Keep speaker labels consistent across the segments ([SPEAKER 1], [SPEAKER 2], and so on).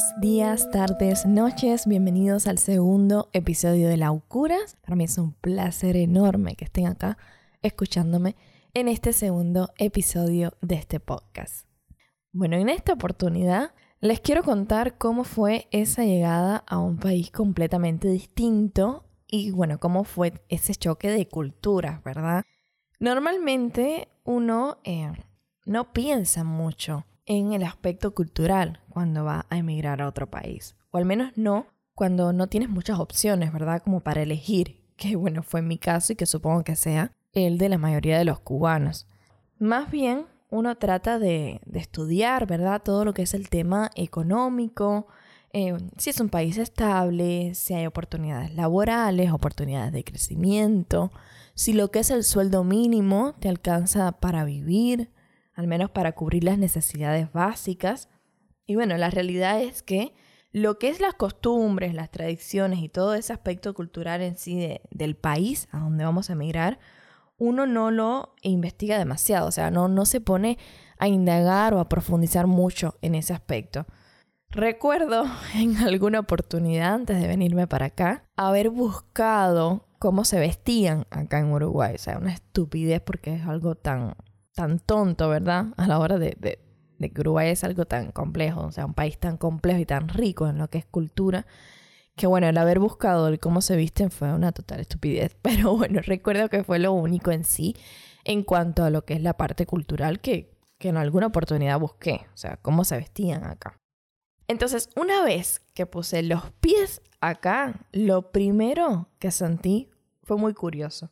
[SPEAKER 1] buenos días, tardes, noches. Bienvenidos al segundo episodio de Laucuras. Para mí es un placer enorme que estén acá escuchándome en este segundo episodio de este podcast. Bueno, en esta oportunidad les quiero contar cómo fue esa llegada a un país completamente distinto y bueno, cómo fue ese choque de culturas, ¿verdad? Normalmente uno eh, no piensa mucho en el aspecto cultural cuando va a emigrar a otro país. O al menos no cuando no tienes muchas opciones, ¿verdad? Como para elegir, que bueno, fue mi caso y que supongo que sea el de la mayoría de los cubanos. Más bien, uno trata de, estudiar, ¿verdad? Todo lo que es el tema económico, eh, si es un país estable, si hay oportunidades laborales, oportunidades de crecimiento, si lo que es el sueldo mínimo te alcanza para vivir, al menos para cubrir las necesidades básicas. Y bueno, la realidad es que lo que es las costumbres, las tradiciones y todo ese aspecto cultural en sí del país a donde vamos a emigrar, uno no lo investiga demasiado, o sea, no, no se pone a indagar o a profundizar mucho en ese aspecto. Recuerdo en alguna oportunidad antes de venirme para acá haber buscado cómo se vestían acá en Uruguay. O sea, una estupidez porque es algo tan tan tonto, ¿verdad? A la hora de, de, que Uruguay es algo tan complejo, o sea, un país tan complejo y tan rico en lo que es cultura, que bueno, el haber buscado el cómo se visten fue una total estupidez, pero bueno, recuerdo que fue lo único en sí en cuanto a lo que es la parte cultural que, que en alguna oportunidad busqué, o sea, cómo se vestían acá. Entonces, una vez que puse los pies acá, lo primero que sentí fue muy curioso.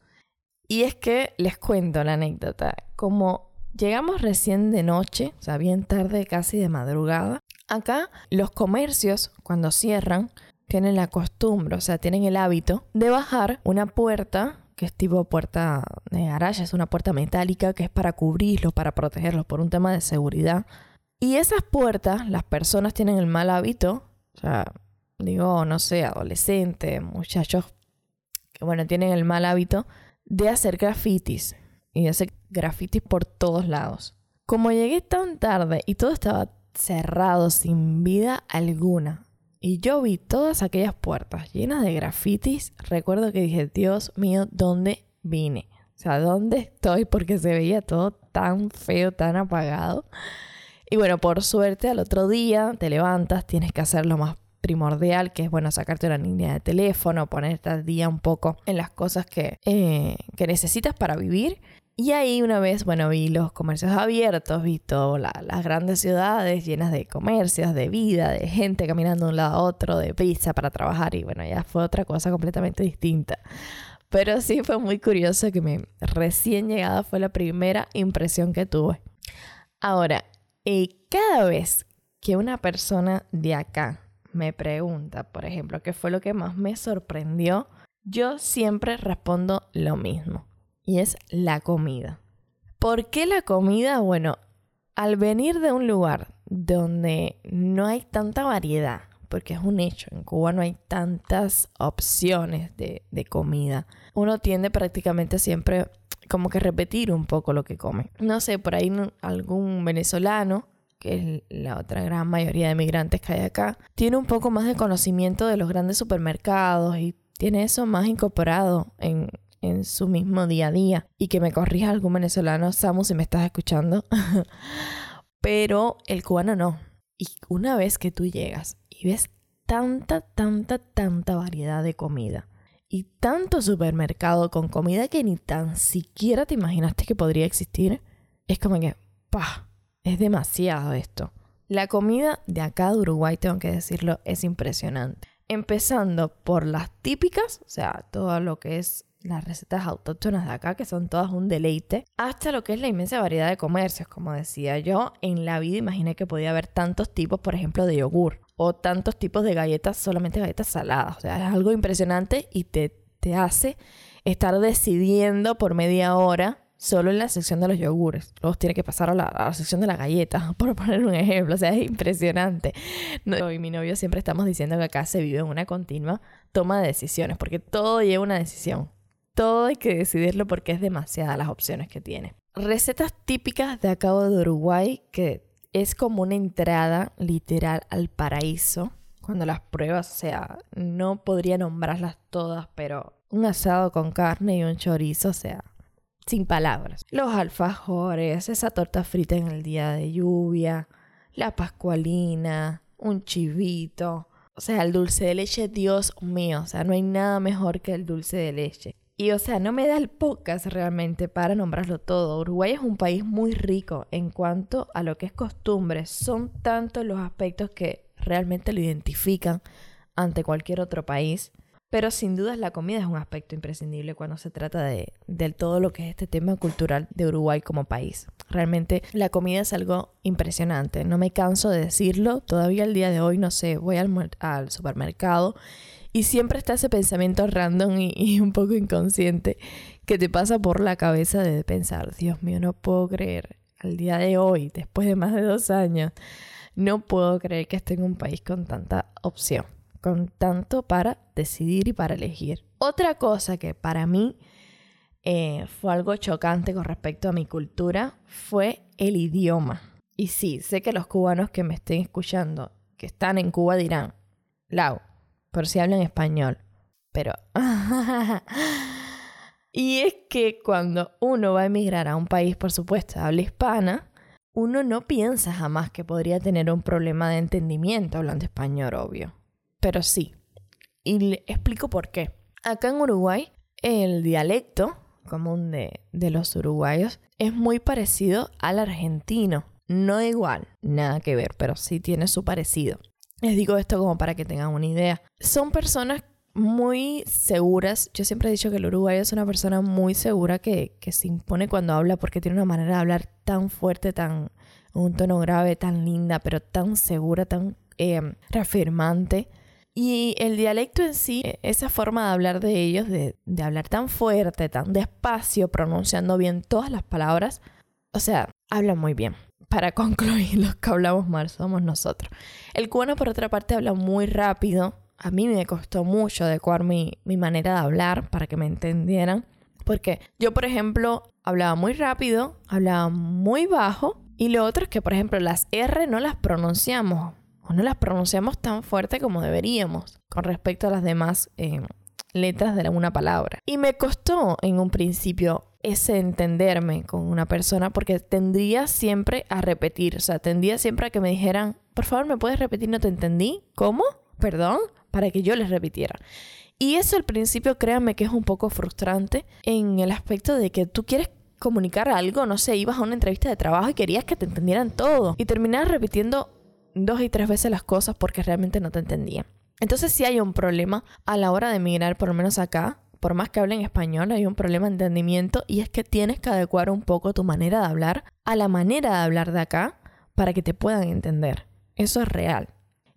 [SPEAKER 1] Y es que les cuento la anécdota. Como llegamos recién de noche, o sea, bien tarde, casi de madrugada, acá los comercios, cuando cierran, tienen la costumbre, o sea, tienen el hábito de bajar una puerta que es tipo puerta de garaje, es una puerta metálica que es para cubrirlo, para protegerlo por un tema de seguridad. Y esas puertas, las personas tienen el mal hábito, o sea, digo, no sé, adolescentes, muchachos que, bueno, tienen el mal hábito de hacer grafitis y de hacer grafitis por todos lados. Como llegué tan tarde y todo estaba cerrado, sin vida alguna, y yo vi todas aquellas puertas llenas de grafitis, recuerdo que dije, Dios mío, ¿dónde vine? O sea, ¿dónde estoy? Porque se veía todo tan feo, tan apagado. Y bueno, por suerte al otro día te levantas, tienes que hacer lo más primordial, que es bueno sacarte una línea de teléfono, ponerte al día un poco en las cosas que, eh, que necesitas para vivir. Y ahí una vez, bueno, vi los comercios abiertos, vi todas las grandes ciudades llenas de comercios, de vida, de gente caminando de un lado a otro, de prisa para trabajar y bueno, ya fue otra cosa completamente distinta. Pero sí fue muy curioso que mi recién llegada fue la primera impresión que tuve. Ahora, eh, cada vez que una persona de acá me pregunta, por ejemplo, qué fue lo que más me sorprendió, yo siempre respondo lo mismo, y es la comida. ¿Por qué la comida? Bueno, al venir de un lugar donde no hay tanta variedad, porque es un hecho, en Cuba no hay tantas opciones de, de comida, uno tiende prácticamente siempre como que repetir un poco lo que come. No sé, por ahí algún venezolano que es la otra gran mayoría de migrantes que hay acá, tiene un poco más de conocimiento de los grandes supermercados y tiene eso más incorporado en, en su mismo día a día. Y que me corrija algún venezolano, Samu, si me estás escuchando. Pero el cubano no. Y una vez que tú llegas y ves tanta, tanta, tanta variedad de comida y tanto supermercado con comida que ni tan siquiera te imaginaste que podría existir, es como que, ¡pah! Es demasiado esto. La comida de acá de Uruguay, tengo que decirlo, es impresionante. Empezando por las típicas, o sea, todo lo que es las recetas autóctonas de acá, que son todas un deleite, hasta lo que es la inmensa variedad de comercios. Como decía yo, en la vida imaginé que podía haber tantos tipos, por ejemplo, de yogur o tantos tipos de galletas, solamente galletas saladas. O sea, es algo impresionante y te, te hace estar decidiendo por media hora solo en la sección de los yogures. Luego tiene que pasar a la, sección de las galletas, por poner un ejemplo. O sea, es impresionante. Y mi novio siempre estamos diciendo que acá se vive en una continua toma de decisiones, porque todo lleva una decisión. Todo hay que decidirlo porque es demasiadas las opciones que tiene. Recetas típicas de acá de Uruguay que es como una entrada literal al paraíso. Cuando las pruebas, o sea, no podría nombrarlas todas, pero un asado con carne y un chorizo, o sea, sin palabras. Los alfajores, esa torta frita en el día de lluvia, la pascualina, un chivito, o sea, el dulce de leche, Dios mío, o sea, no hay nada mejor que el dulce de leche. Y o sea, no me da el podcast realmente para nombrarlo todo. Uruguay es un país muy rico en cuanto a lo que es costumbre. Son tantos los aspectos que realmente lo identifican ante cualquier otro país. Pero sin dudas la comida es un aspecto imprescindible cuando se trata de, todo lo que es este tema cultural de Uruguay como país. Realmente la comida es algo impresionante, no me canso de decirlo, todavía el día de hoy no sé, voy al, al supermercado y siempre está ese pensamiento random y, y, un poco inconsciente que te pasa por la cabeza de pensar, Dios mío, no puedo creer, al día de hoy, después de más de dos años, no puedo creer que esté en un país con tanta opción con tanto para decidir y para elegir. Otra cosa que para mí eh, fue algo chocante con respecto a mi cultura fue el idioma. Y sí, sé que los cubanos que me estén escuchando, que están en Cuba, dirán, Lau, pero si hablan español. Pero... y es que cuando uno va a emigrar a un país, por supuesto, habla hispana, uno no piensa jamás que podría tener un problema de entendimiento hablando español, obvio pero sí. Y le explico por qué. Acá en Uruguay, el dialecto común de, de los uruguayos es muy parecido al argentino. No igual, nada que ver, pero sí tiene su parecido. Les digo esto como para que tengan una idea. Son personas muy seguras. Yo siempre he dicho que el uruguayo es una persona muy segura que, que, se impone cuando habla porque tiene una manera de hablar tan fuerte, tan un tono grave, tan linda, pero tan segura, tan eh, reafirmante. Y el dialecto en sí, e, esa forma de hablar de ellos, de, hablar tan fuerte, tan despacio, pronunciando bien todas las palabras, o sea, hablan muy bien. Para concluir, los que hablamos mal somos nosotros. El cubano, por otra parte, habla muy rápido. A mí me costó mucho adecuar mi, mi manera de hablar para que me entendieran. Porque yo, por ejemplo, hablaba muy rápido, hablaba muy bajo. Y lo otro es que, por ejemplo, las R no las pronunciamos o no las pronunciamos tan fuerte como deberíamos con respecto a las demás eh, letras de alguna palabra. Y me costó en un principio ese entenderme con una persona porque tendría siempre a repetir, o sea, tendría siempre a que me dijeran, por favor, ¿me puedes repetir? No te entendí. ¿Cómo? Perdón, para que yo les repitiera. Y eso al principio, créanme que es un poco frustrante en el aspecto de que tú quieres comunicar algo, no sé, ibas a una entrevista de trabajo y querías que te entendieran todo y terminas repitiendo dos y tres veces las cosas porque realmente no te entendía. Entonces sí hay un problema a la hora de emigrar, por lo menos acá, por más que hablen español, hay un problema de entendimiento y es que tienes que adecuar un poco tu manera de hablar a la manera de hablar de acá para que te puedan entender. Eso es real.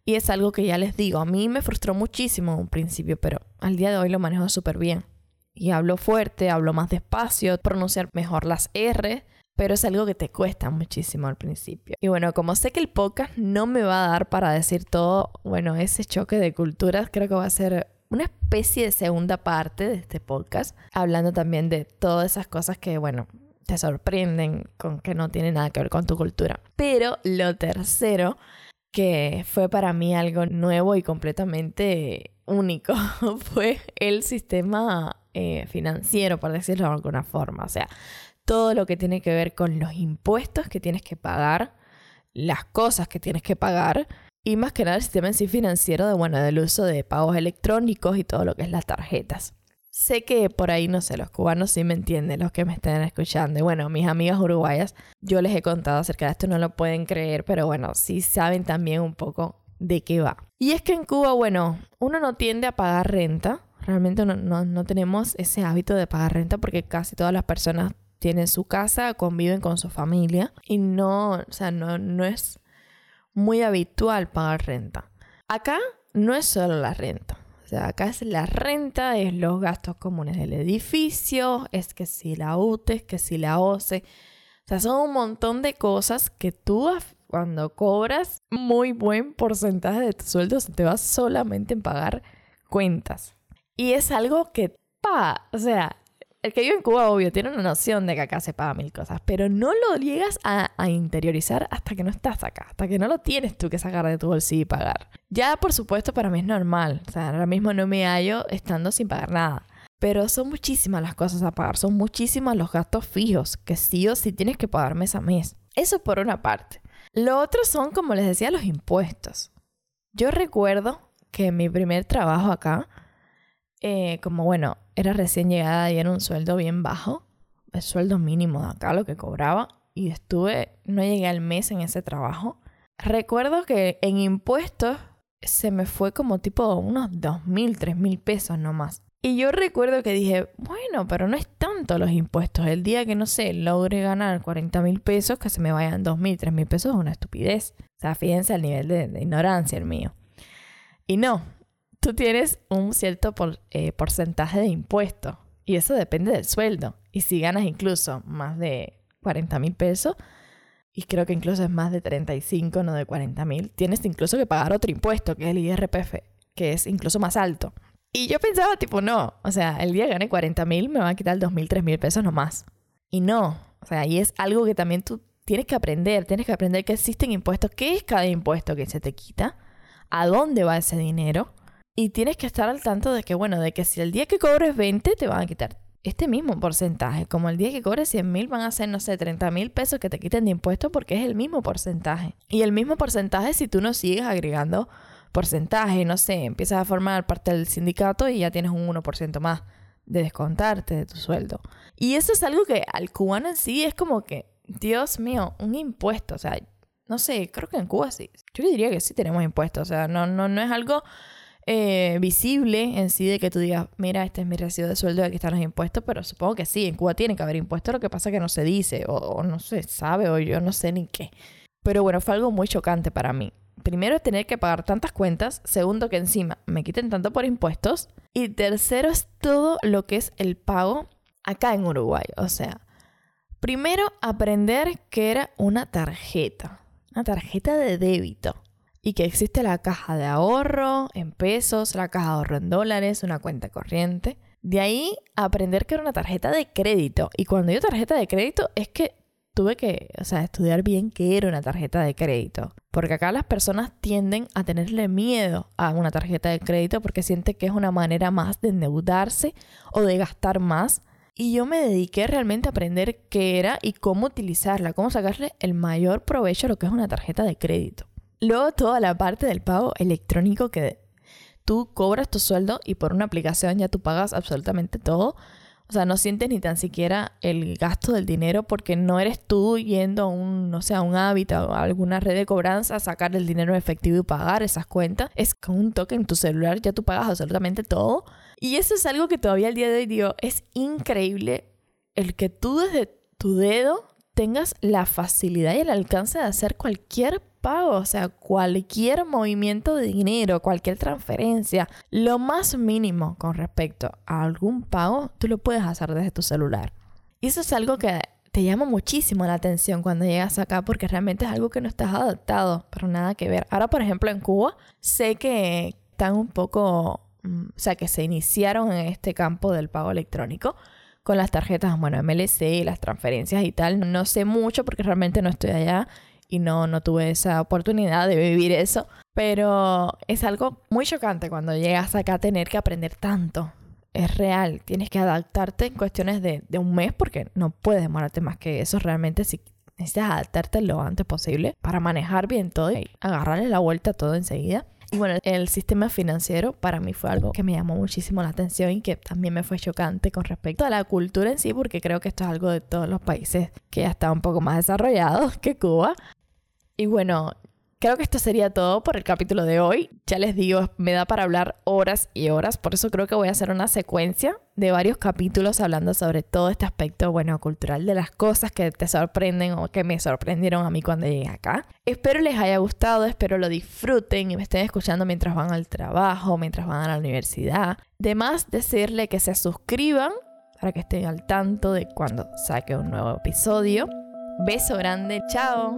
[SPEAKER 1] Y es algo que ya les digo, a mí me frustró muchísimo en un principio, pero al día de hoy lo manejo súper bien. Y hablo fuerte, hablo más despacio, pronunciar mejor las R, pero es algo que te cuesta muchísimo al principio. Y bueno, como sé que el podcast no me va a dar para decir todo, bueno, ese choque de culturas, creo que va a ser una especie de segunda parte de este podcast, hablando también de todas esas cosas que, bueno, te sorprenden con que no tienen nada que ver con tu cultura. Pero lo tercero, que fue para mí algo nuevo y completamente único, fue el sistema eh, financiero, por decirlo de alguna forma. O sea, todo lo que tiene que ver con los impuestos que tienes que pagar, las cosas que tienes que pagar y más que nada el sistema en sí financiero de, bueno, del uso de pagos electrónicos y todo lo que es las tarjetas. Sé que por ahí, no sé, los cubanos sí me entienden, los que me estén escuchando. Y bueno, mis amigas uruguayas, yo les he contado acerca de esto, no lo pueden creer, pero bueno, sí saben también un poco de qué va. Y es que en Cuba, bueno, uno no tiende a pagar renta. Realmente no, no, no tenemos ese hábito de pagar renta porque casi todas las personas tienen su casa, conviven con su familia y no, o sea, no, no es muy habitual pagar renta. Acá no es solo la renta. O sea, acá es la renta, es los gastos comunes del edificio, es que si la UTE, es que si la OCE. O sea, son un montón de cosas que tú cuando cobras muy buen porcentaje de tu sueldo se te va solamente en pagar cuentas. Y es algo que, pa, o sea, el que vive en Cuba, obvio, tiene una noción de que acá se paga mil cosas, pero no lo llegas a, interiorizar hasta que no estás acá, hasta que no lo tienes tú que sacar de tu bolsillo y pagar. Ya, por supuesto, para mí es normal. O sea, ahora mismo no me hallo estando sin pagar nada. Pero son muchísimas las cosas a pagar, son muchísimos los gastos fijos que sí o sí tienes que pagar mes a mes. Eso por una parte. Lo otro son, como les decía, los impuestos. Yo recuerdo que en mi primer trabajo acá, eh, como bueno, era recién llegada y era un sueldo bien bajo, el sueldo mínimo de acá, lo que cobraba, y estuve, no llegué al mes en ese trabajo. Recuerdo que en impuestos se me fue como tipo unos dos mil, tres mil pesos nomás. Y yo recuerdo que dije, bueno, pero no es tanto los impuestos. El día que, no sé, logre ganar 40 mil pesos, que se me vayan 2 mil, 3 mil pesos es una estupidez. O sea, fíjense al nivel de, ignorancia el mío. Y no, tú tienes un cierto eh, porcentaje de impuestos. Y eso depende del sueldo. Y si ganas incluso más de 40 mil pesos, y creo que incluso es más de 35, no de 40 mil, tienes incluso que pagar otro impuesto, que es el IRPF, que es incluso más alto. Y yo pensaba, tipo, no, o sea, el día que gane 40 mil me van a quitar 2 mil, 3 mil pesos nomás. Y no, o sea, y es algo que también tú tienes que aprender, tienes que aprender que existen impuestos, qué es cada impuesto que se te quita, a dónde va ese dinero. Y tienes que estar al tanto de que, bueno, de que si el día que cobres 20 te van a quitar este mismo porcentaje. Como el día que cobres 100 mil van a ser, no sé, 30 mil pesos que te quiten de impuestos porque es el mismo porcentaje. Y el mismo porcentaje si tú no sigues agregando porcentaje, no sé, empiezas a formar parte del sindicato y ya tienes un 1% más de descontarte de tu sueldo. Y eso es algo que al cubano en sí es como que, Dios mío, un impuesto, o sea, no sé, creo que en Cuba sí. Yo diría que sí tenemos impuestos, o sea, no, no, no es algo eh, visible en sí de que tú digas, mira, este es mi recibo de sueldo aquí están los impuestos, pero supongo que sí, en Cuba tiene que haber impuestos, lo que pasa es que no se dice, o, o no se sabe, o yo no sé ni qué. Pero bueno, fue algo muy chocante para mí primero tener que pagar tantas cuentas, segundo que encima me quiten tanto por impuestos y tercero es todo lo que es el pago acá en Uruguay. O sea, primero aprender que era una tarjeta, una tarjeta de débito y que existe la caja de ahorro en pesos, la caja de ahorro en dólares, una cuenta corriente. De ahí aprender que era una tarjeta de crédito. Y cuando digo tarjeta de crédito es que tuve que, o sea, estudiar bien qué era una tarjeta de crédito. Porque acá las personas tienden a tenerle miedo a una tarjeta de crédito porque sienten que es una manera más de endeudarse o de gastar más. Y yo me dediqué realmente a aprender qué era y cómo utilizarla, cómo sacarle el mayor provecho a lo que es una tarjeta de crédito. Luego toda la parte del pago electrónico que tú cobras tu sueldo y por una aplicación ya tú pagas absolutamente todo. O sea, no sientes ni tan siquiera el gasto del dinero porque no eres tú yendo a un, no sé, a un hábitat o alguna red de cobranza a sacar el dinero en efectivo y pagar esas cuentas. Es con un toque en tu celular ya tú pagas absolutamente todo. Y eso es algo que todavía al día de hoy es increíble el que tú desde tu dedo tengas la facilidad y el alcance de hacer cualquier pago, o sea, cualquier movimiento de dinero, cualquier transferencia, lo más mínimo con respecto a algún pago, tú lo puedes hacer desde tu celular. Y eso es algo que te llama muchísimo la atención cuando llegas acá porque realmente es algo que no estás adaptado, pero nada que ver. Ahora, por ejemplo, en Cuba, sé que están un poco, mm, o sea, que se iniciaron en este campo del pago electrónico con las tarjetas, bueno, MLC, las transferencias y tal. No sé mucho porque realmente no estoy allá y no, no tuve esa oportunidad de vivir eso. Pero es algo muy chocante cuando llegas acá a tener que aprender tanto. Es real, tienes que adaptarte en cuestiones de, de un mes porque no puedes demorarte más que eso. Realmente si necesitas adaptarte lo antes posible para manejar bien todo y agarrarle la vuelta a todo enseguida. Y bueno, el sistema financiero para mí fue algo que me llamó muchísimo la atención y que también me fue chocante con respecto a la cultura en sí, porque creo que esto es algo de todos los países que ya están un poco más desarrollados que Cuba. Y bueno, creo que esto sería todo por el capítulo de hoy. Ya les digo, me da para hablar horas y horas, por eso creo que voy a hacer una secuencia de varios capítulos hablando sobre todo este aspecto, bueno, cultural de las cosas que te sorprenden o que me sorprendieron a mí cuando llegué acá. Espero les haya gustado, espero lo disfruten y me estén escuchando mientras van al trabajo, mientras van a la universidad. Además, decirle que se suscriban para que estén al tanto de cuando saque un nuevo episodio. Beso grande, chao.